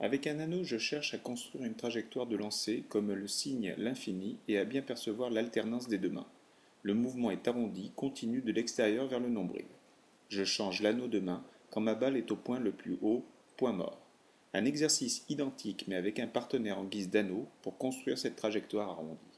Avec un anneau, je cherche à construire une trajectoire de lancer comme le signe l'infini et à bien percevoir l'alternance des deux mains. Le mouvement est arrondi, continu de l'extérieur vers le nombril. Je change l'anneau de main quand ma balle est au point le plus haut, point mort. Un exercice identique mais avec un partenaire en guise d'anneau pour construire cette trajectoire arrondie.